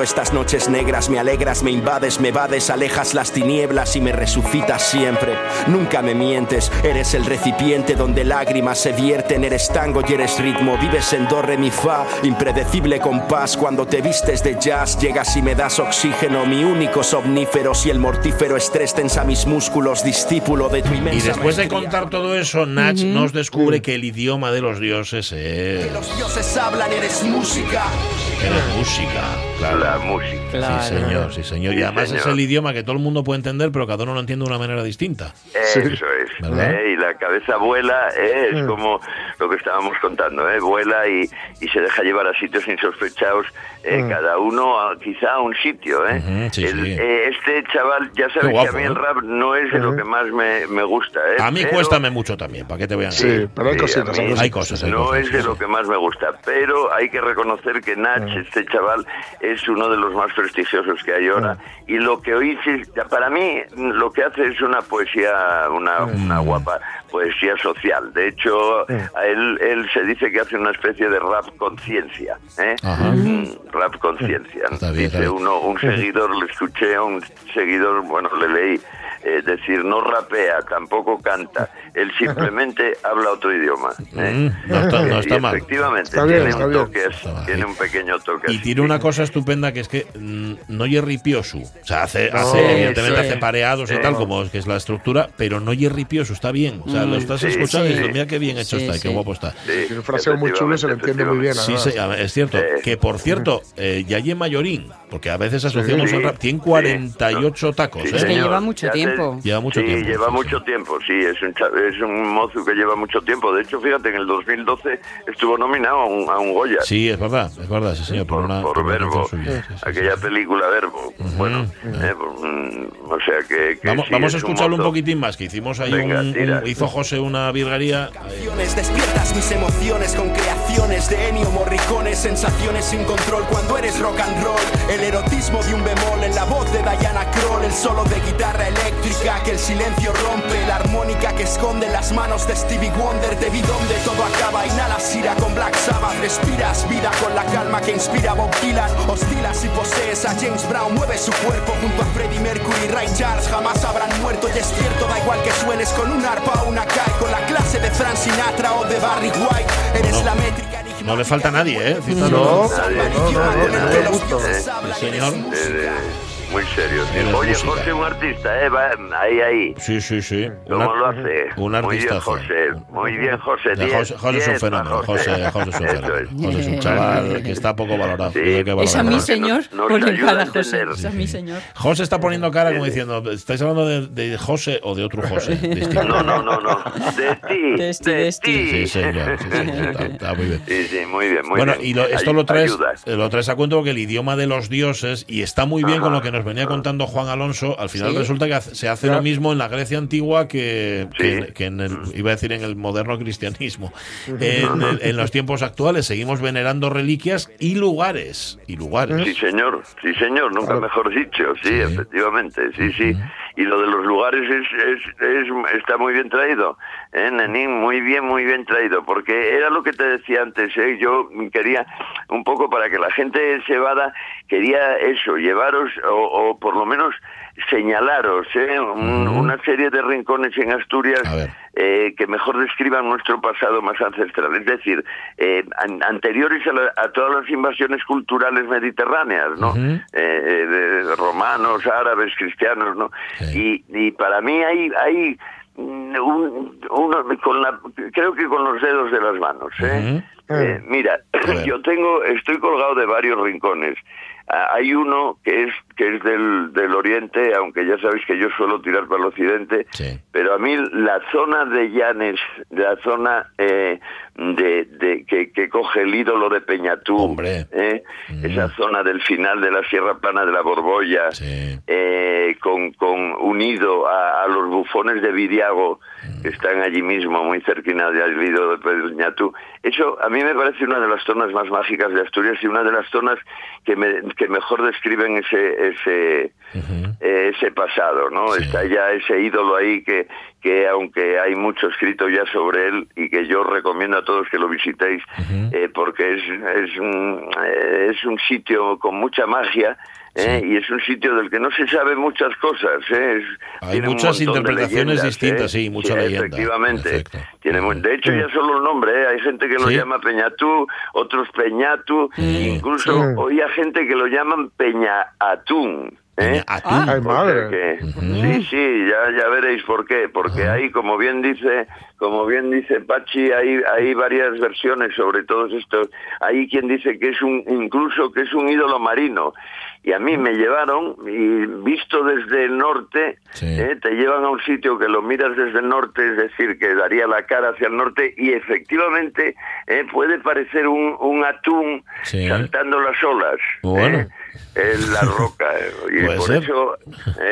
estas noches negras, me alegras, me invades, me vades, alejas las tinieblas y me resucitas siempre. Nunca me mientes, eres el recipiente donde lágrimas se vierten, eres tango y eres ritmo, vives en do, re, mi, fa, impredecible compás. Cuando te vistes de jazz, llegas y me das oxígeno, mi único somnífero. Si el mortífero estrés tensa mis músculos, discípulo de tu inmensa Y después de contar todo eso, Nach nos descubre que el idioma de los dioses es. Los dioses hablan, eres música. Eres música, claro. La música. Claro. Sí, señor, sí, señor. Y Sí, además es señor. el idioma que todo el mundo puede entender, pero cada uno lo entiende de una manera distinta. Eso es. ¿eh? Y la cabeza vuela, ¿eh? es como lo que estábamos contando, ¿eh? vuela y, y se deja llevar a sitios insospechados, ¿eh? cada uno a- quizá a un sitio. ¿eh? Sí, El- sí. eh, este chaval, ya sabes guapo, que a mí ¿eh? el rap no es de lo que más me, me gusta. ¿eh? A mí Pero- cuéstame mucho también, ¿para qué te voy a Sí, pero hay Sí, cositas. a mí hay cosas, hay no cosas. es de sí, lo que más me gusta, pero hay que reconocer que Nach, este chaval, es uno de los más prestigiosos que hay ahora. Y lo que oís, es- para mí, lo que hace es una poesía, una, una guapa poesía social. De hecho, a él, él se dice que hace una especie de rap conciencia. ¿eh? Mm, Rap conciencia. Dice uno, un seguidor, le escuché a un seguidor, bueno, le leí. Eh, decir, no rapea, tampoco canta, él simplemente habla otro idioma. ¿eh? Mm, no está- no Y está mal. Efectivamente, Está bien, tiene, está un toque, tiene un pequeño toque. Y así. tiene una cosa estupenda que es que mm, no ye ripiosu. O sea, hace, No, hace evidentemente sí. hace pareados y tal, como es que es la estructura, pero no ye ripiosu, está bien. O sea, lo estás Sí, escuchando y dices, mira qué bien hecho Sí, está y qué guapo está. Sí, Tiene un fraseo muy chulo y se le entiende muy bien. Sí, es cierto. Eh. Que por cierto, eh, Yaye Mayorín, porque a veces asociamos Sí, el rap, tiene sí. 48 tacos, Sí, ¿eh? Es que lleva mucho te- tiempo. Lleva mucho sí, tiempo, lleva sí, mucho tiempo, sí, es un, es un mozo que lleva mucho tiempo. De hecho, fíjate, en el 2012 estuvo nominado a un, a un Goya. Sí, es verdad, es verdad, sí, señor, por, por, una, por por Verbo, suya, sí, sí, aquella sí. película Verbo. Bueno, eh, pues, mm, o sea que. que Vamos, sí, vamos a es un escucharlo un mozo. poquitín más, que hicimos ahí Venga, un, un- hizo José una Canciones, Despiertas mis emociones con creaciones de Ennio Morricone, sensaciones sin control cuando eres rock and roll. El erotismo de un bemol en la voz de Diana Kroll, el solo de guitarra eléctrica que el silencio rompe, la armónica que esconde las manos de Stevie Wonder. Te vi donde todo acaba, inhalas ira con Black Sabbath, respiras vida con la calma que inspira Bob Dylan. Hostilas y posees a James Brown, mueve su cuerpo junto a Freddie Mercury, Ray Charles, jamás habrán muerto y es cierto, da igual que suenes con un arpa o una kai, con la clase de Frank Sinatra o de Barry White. Eres No. la métrica No le falta a nadie, ¿eh? No, Nadie, no, no, nadie, no, nadie. no, no, no. Eh, Sí, señor. eh, eh, muy serio. sí. Oye, música. José, un artista, ¿eh? Va, ahí, ahí. Sí, sí, sí. ¿Cómo Una- lo hace? un Muy bien. José. Muy bien, José. Diez, José, José es un fenómeno. para José, José es un fenómeno. es. José es un chaval que está poco valorado. Sí. que Es a mí, señor. nos Pone ayuda cara a José. Es a mí, señor. José está poniendo cara como diciendo, ¿estáis hablando de, de José o de otro José? Distinto. No, no, no, no. De ti. De este, de ti. Sí, señor. Sí, señor. Está, está muy bien. Sí, sí, muy bien, muy bueno, bien. y lo- esto Ay- lo traes, lo traes a cuento porque el idioma de los dioses, y está muy bien Ajá. con lo que nos nos venía contando Juan Alonso, al final Sí. resulta que se hace lo mismo en la Grecia antigua que, que- Sí. que en el, iba a decir en el moderno cristianismo. En, el- en los tiempos actuales seguimos venerando reliquias y lugares. Y lugares. Sí, señor, sí, señor, nunca Claro. mejor dicho, sí, Sí. efectivamente, sí, sí. Y lo de los lugares es, es, es- está muy bien traído, ¿eh, Nenín? Muy bien, muy bien traído, porque era lo que te decía antes, ¿eh? Yo quería, un poco para que la gente se vada, quería eso, llevaros, o, o por lo menos señalaros, ¿eh? Un- Una serie de rincones en Asturias eh, que mejor describan nuestro pasado más ancestral, es decir, eh, an- anteriores a, la- a todas las invasiones culturales mediterráneas, ¿no? Ujú. Eh, eh, de romanos, árabes, cristianos, ¿no? Sí. Y, y para mí hay, hay un- uno con la, creo que con los dedos de las manos, ¿eh? Ujú. Eh, mira, yo tengo, estoy colgado de varios rincones. Ah, hay uno que es que es del, del oriente, aunque ya sabéis que yo suelo tirar para el occidente, Sí. pero a mí la zona de Llanes, la zona eh, de, de- que, que coge el ídolo de Peñatú. ¿eh? esa zona del final de la Sierra Plana de la Borbolla, Sí. eh, con, con unido a, a los bufones de Que están allí mismo, muy cerquina del ídolo de Peñatú. Eso a mí me parece una de las zonas más mágicas de Asturias y una de las zonas que, me- que mejor describen ese ese eh, ese pasado, ¿no? Sí. Está ya ese ídolo ahí que que aunque hay mucho escrito ya sobre él y que yo recomiendo a todos que lo visitéis eh, porque es es un, eh, es un sitio con mucha magia ¿eh? y es un sitio del que no se sabe muchas cosas. ¿eh? Es- Hay tiene muchas interpretaciones leyendas, distintas, ¿eh? sí, mucha leyenda, Efectivamente. perfecto. Tiene de hecho, ya solo el nombre, ¿eh? hay gente que lo Sí. llama Peñatú, otros Peñatu, incluso Sí. oía gente que lo llaman Peñaatún. ¿eh? Ay, madre. Sí, sí, ya, ya veréis por qué. Porque ahí, como bien dice, como bien dice Pachi, hay, hay varias versiones sobre todos estos. Hay quien dice que es un, incluso que es un ídolo marino. Y a mí me llevaron, y visto desde el norte, Sí. ¿eh? te llevan a un sitio que lo miras desde el norte, es decir, que daría la cara hacia el norte, y efectivamente ¿eh? puede parecer un, un atún Sí. saltando las olas. Bueno. ¿eh? En la roca. ¿eh? Y Puede por ser. eso,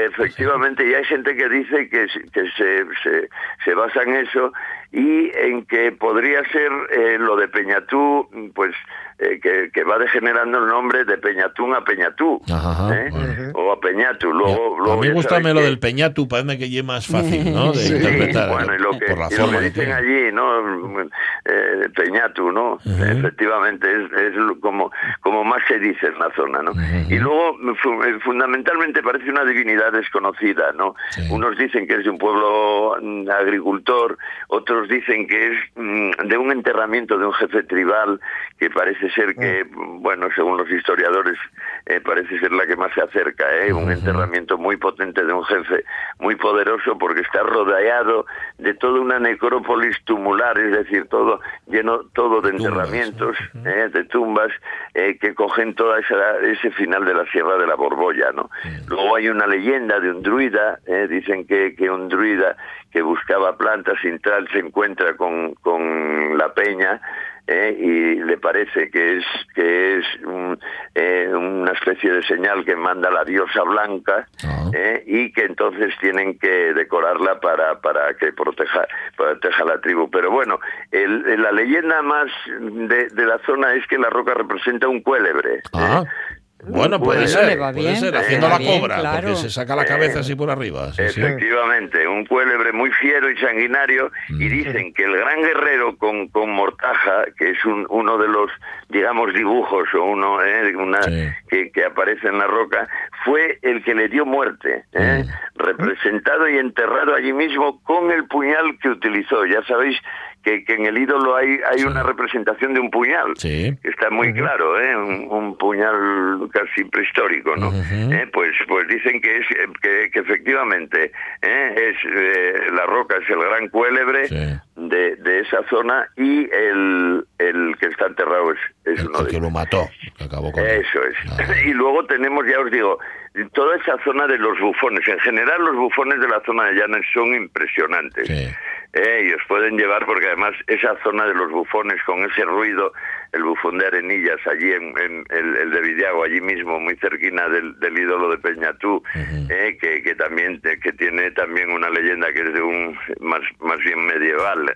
efectivamente, y hay gente que dice que, se- que se, se, se basa en eso y en que podría ser eh, lo de Peñatú, pues eh, que, que va degenerando el nombre de Peñatún a Peñatú. Ajá, ¿eh? bueno. O a Peñatu. Luego, a luego mí ya gusta lo que- del Peñatu, parece que es más fácil, ¿no? De Sí, interpretar. bueno, y lo que, por la y lo que dicen allí, ¿no? Eh, Peñatu, ¿no? Efectivamente, es, es como, como más se dice en la zona, ¿no? Y luego, eh, fundamentalmente, parece una divinidad desconocida, ¿no? Sí. Unos dicen que es de un pueblo mm, agricultor, otros dicen que es mm, de un enterramiento de un jefe tribal, que parece ser que, bueno, según los historiadores, eh, parece ser la que más se acerca, ¿eh? Un enterramiento muy potente de un jefe muy poderoso porque está rodeado de toda una necrópolis tumular, es decir, todo lleno todo de enterramientos, ¿eh? de tumbas eh, que cogen todo ese final de la Sierra de la Borbolla, ¿no? Luego hay una leyenda de un druida, ¿eh? dicen que, que un druida que buscaba plantas sin tal se encuentra con, con la peña ¿eh? y le parece que es que es un- eh, una especie de señal que manda la diosa blanca Ah. ¿eh? y que entonces tienen que decorarla para, para que proteja proteja la tribu pero bueno el- el- la leyenda más de, de la zona es que la roca representa un cuélebre ¿eh? Ah, bueno, puede Bueno, ser, le va puede bien, ser, le haciendo la bien, cobra, claro. porque se saca la cabeza así por arriba. sí, sí. Efectivamente, un cuélebre muy fiero y sanguinario y dicen que el gran guerrero con, con mortaja, que es un, uno de los, digamos, dibujos o uno eh, una, Sí. que, que aparece en la roca, fue el que le dio muerte, ¿eh? representado y enterrado allí mismo con el puñal que utilizó. Ya sabéis que, que en el ídolo hay, hay una representación de un puñal. Sí. Está muy claro, ¿eh? un, un puñal casi prehistórico, ¿no? Eh, Pues, pues dicen que es que, que efectivamente ¿eh? es eh, la roca es el gran cuélebre Sí. de, de esa zona y el, el que está enterrado es, es El, uno el que lo mató, que acabó con. Eso es. Ah. Y luego tenemos, ya os digo, toda esa zona de los bufones. En general, los bufones de la zona de Llanes son impresionantes. Sí. Eh, y os pueden llevar porque además esa zona de los bufones con ese ruido el bufón de Arenillas, allí en, en el, el de Villago, allí mismo, muy cerquina del, del ídolo de Peñatú, eh, que, que también que tiene también una leyenda que es de un más, más bien medieval,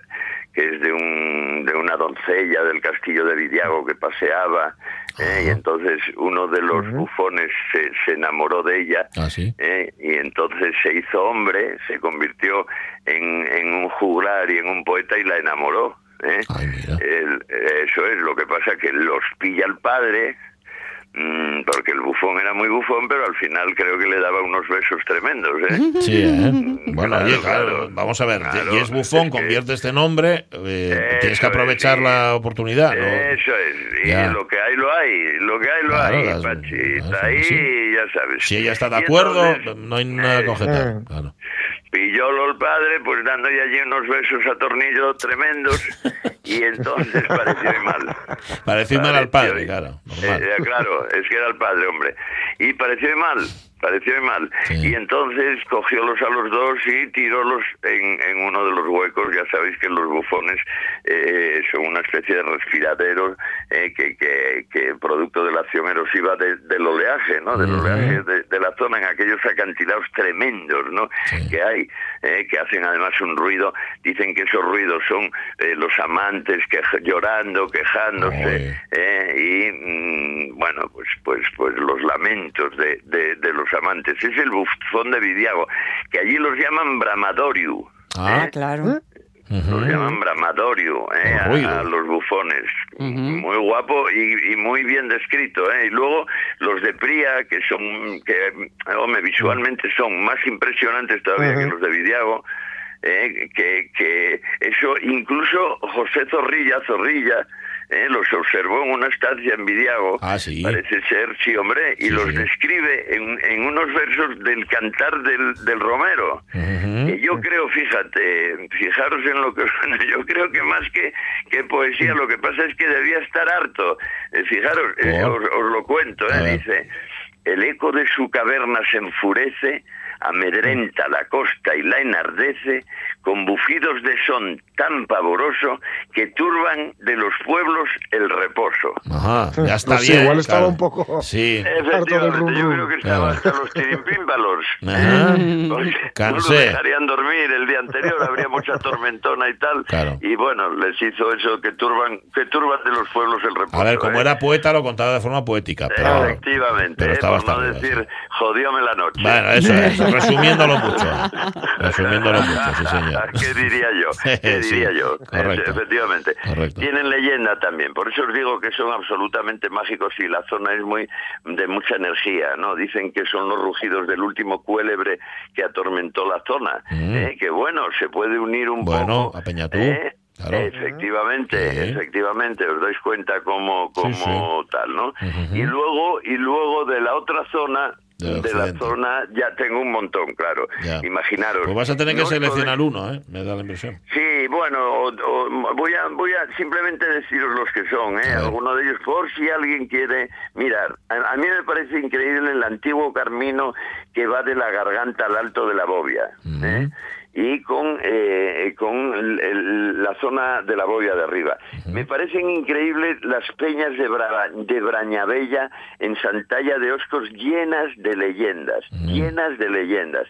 que es de, un, de una doncella del castillo de Vidiago que paseaba, ¿eh? y entonces uno de los bufones se, se enamoró de ella, Ah, sí. ¿eh? y entonces se hizo hombre, se convirtió en, en un juglar y en un poeta y la enamoró. ¿Eh? Ay. El- eso es, lo que pasa que los pilla el padre, mm, porque el bufón era muy bufón, pero al final creo que le daba unos besos tremendos. ¿eh? Sí, ¿eh? Bueno, Claro, oye, claro, claro. vamos a ver. Y es bufón, es que- convierte este nombre, eh, tienes que es, aprovechar sí. la oportunidad, ¿no? Eso es, y Ya. lo que hay lo hay, lo que hay lo hay, las- Pachi, ahí, sí. ya sabes. Si ella está de acuerdo, entonces, no hay nada que objetar. eh. Claro. Pillólo el padre, pues dándole allí unos besos a tornillo tremendos, y entonces pareció mal. Pareció mal al padre, claro, eh, claro, es que era el padre, hombre. Y pareció mal, pareció mal. Sí. Y entonces cogiólos a los dos y tirólos en, en uno de los huecos. Ya sabéis que los bufones eh, son una especie de respiraderos eh, que, que, que producto de la acción erosiva de- del oleaje, ¿no? Del oleaje de, de la zona en aquellos acantilados tremendos, ¿no? Sí. Que hay, eh, que hacen además un ruido. Dicen que esos ruidos son eh, los amantes que llorando, quejándose, eh, y mm, bueno, pues pues pues los lamentos de, de, de los amantes. Es el bufón de Vidiago, que allí los llaman Bramadoriu. Ah, ¿eh? Claro. Los ujú. llaman Bramadorio, ¿eh? Los a, a los bufones. Muy guapo y, y muy bien descrito. ¿eh? Y luego los de Pría, que son, que, hombre, visualmente son más impresionantes todavía que los de Vidiago. ¿eh? Que, que eso, incluso José Zorrilla, Zorrilla, ¿eh? los observó en una estancia en Vidiago. Ah, sí. Parece ser, sí, hombre, y Sí, los sí. describe en, en unos versos del cantar del, del Romero. Que yo creo, fíjate, fijaros en lo que suena, yo creo que más que, que poesía, lo que pasa es que debía estar harto. Eh, fijaros, eh, ¿Por? os, os lo cuento, eh, dice, el eco de su caverna se enfurece, amedrenta la costa y la enardece, con bufidos de son tan pavoroso que turban de los pueblos el reposo. Ajá, ya está No sé, bien. igual estaba claro. un poco- Sí. Efectivamente, yo creo que estaba Claro. hasta los tirimpímbalos. Cansé. no lo dejarían dormir el día anterior, habría mucha tormentona y tal. Claro. Y bueno, les hizo eso que turban, que turban de los pueblos el reposo. A ver, como ¿eh? era poeta, lo contaba de forma poética. Pero, Efectivamente, pero ¿eh? estaba por no decir, sí. jodióme la noche. Bueno, eso es, resumiéndolo mucho. Resumiéndolo mucho, sí, señor. ¿Qué diría yo? ¿Qué Sí, diría yo? correcto. Efectivamente. Correcto. Tienen leyenda también, por eso os digo que son absolutamente mágicos y la zona es muy de mucha energía, ¿no? Dicen que son los rugidos del último cuélebre que atormentó la zona, Mm. ¿eh? que bueno, se puede unir un Bueno, poco. a Peñatú, ¿eh? claro. Efectivamente, Sí. efectivamente, os dais cuenta como, Sí, como tal, ¿no? Y luego, y luego de la otra zona, De la zona, ya tengo un montón, claro. Ya. Imaginaros. Pues vas a tener que no seleccionar podéis- uno, ¿eh? Me da la impresión. Sí, bueno, o- o- voy a voy a simplemente deciros los que son, ¿eh? Alguno de ellos, por si alguien quiere mirar. A, a mí me parece increíble el antiguo camino que va de la garganta al alto de la bobia, ¿eh? Y con, eh, con el- el- la zona de la bobia de arriba. Me parecen increíbles las peñas de, Bra- de Brañabella en Santalla de Oscos llenas de leyendas, llenas de leyendas.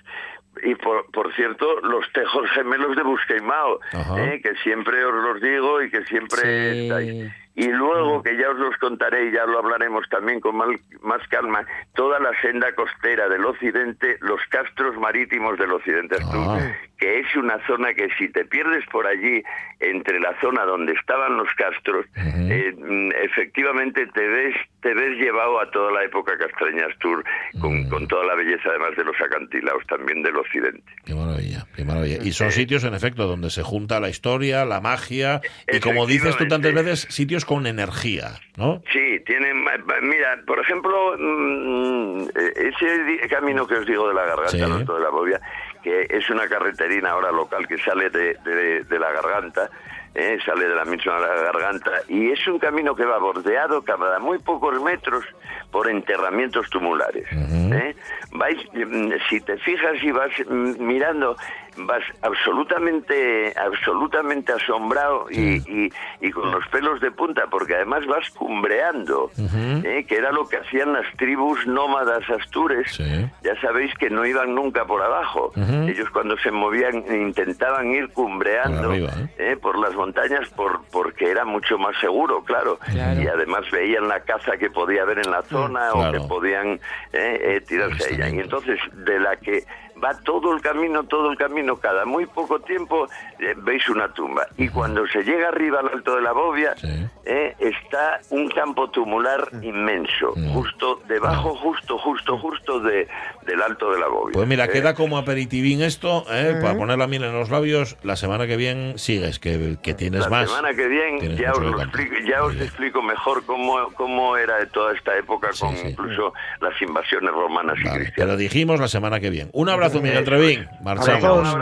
Y por, por cierto, los tejos gemelos de Busqueimao. ¿eh? que siempre os los digo y que siempre Sí. estáis. Y luego, que ya os los contaré y ya lo hablaremos también con mal- más calma, toda la senda costera del occidente, los castros marítimos del occidente Ah. que es una zona que si te pierdes por allí, entre la zona donde estaban los castros, eh, mm, efectivamente te ves te ves llevado a toda la época castreña Astur, con, con toda la belleza además de los acantilados también del occidente. Qué maravilla, qué maravilla. Y son sitios, en efecto, donde se junta la historia, la magia y, como dices tú tantas veces, sitios con energía, ¿no? Sí, tienen, mira, por ejemplo, mm, ese di- camino que os digo de la garganta, Sí. alto de la bobia, que es una carreterina ahora local que sale de, de- de la garganta, eh, sale de la misma garganta, y es un camino que va bordeado cada muy pocos metros por enterramientos tumulares. ¿eh? Vais, mm, si te fijas y vas mm, mirando, vas absolutamente, absolutamente asombrado y, y- y con los pelos de punta, porque además vas cumbreando, ¿eh? que era lo que hacían las tribus nómadas astures. Sí. Ya sabéis que no iban nunca por abajo. Ellos cuando se movían intentaban ir cumbreando Por arriba, ¿eh? ¿eh? por las montañas por, porque era mucho más seguro, claro. Claro. Y además veían la caza que podía haber en la zona o Mm, que podían tirarse a ella. Y entonces, de la que va todo el camino, todo el camino, cada muy poco tiempo eh, veis una tumba. Y cuando se llega arriba al alto de la bobia, Sí. eh, está un campo tumular inmenso, Mm. justo debajo, justo, justo, justo de, del alto de la bobia. Pues mira, Eh, queda como aperitivín esto, ¿eh? para poner la miel en los labios. La semana que viene sigues, que, que tienes la más. semana que viene ya os, lo explico, ya os explico mejor cómo, cómo era de toda esta época Sí, con sí. incluso las invasiones romanas y Vale, te cristianas. lo dijimos la semana que viene. Un abrazo, Miguel Trevín. Marchamos.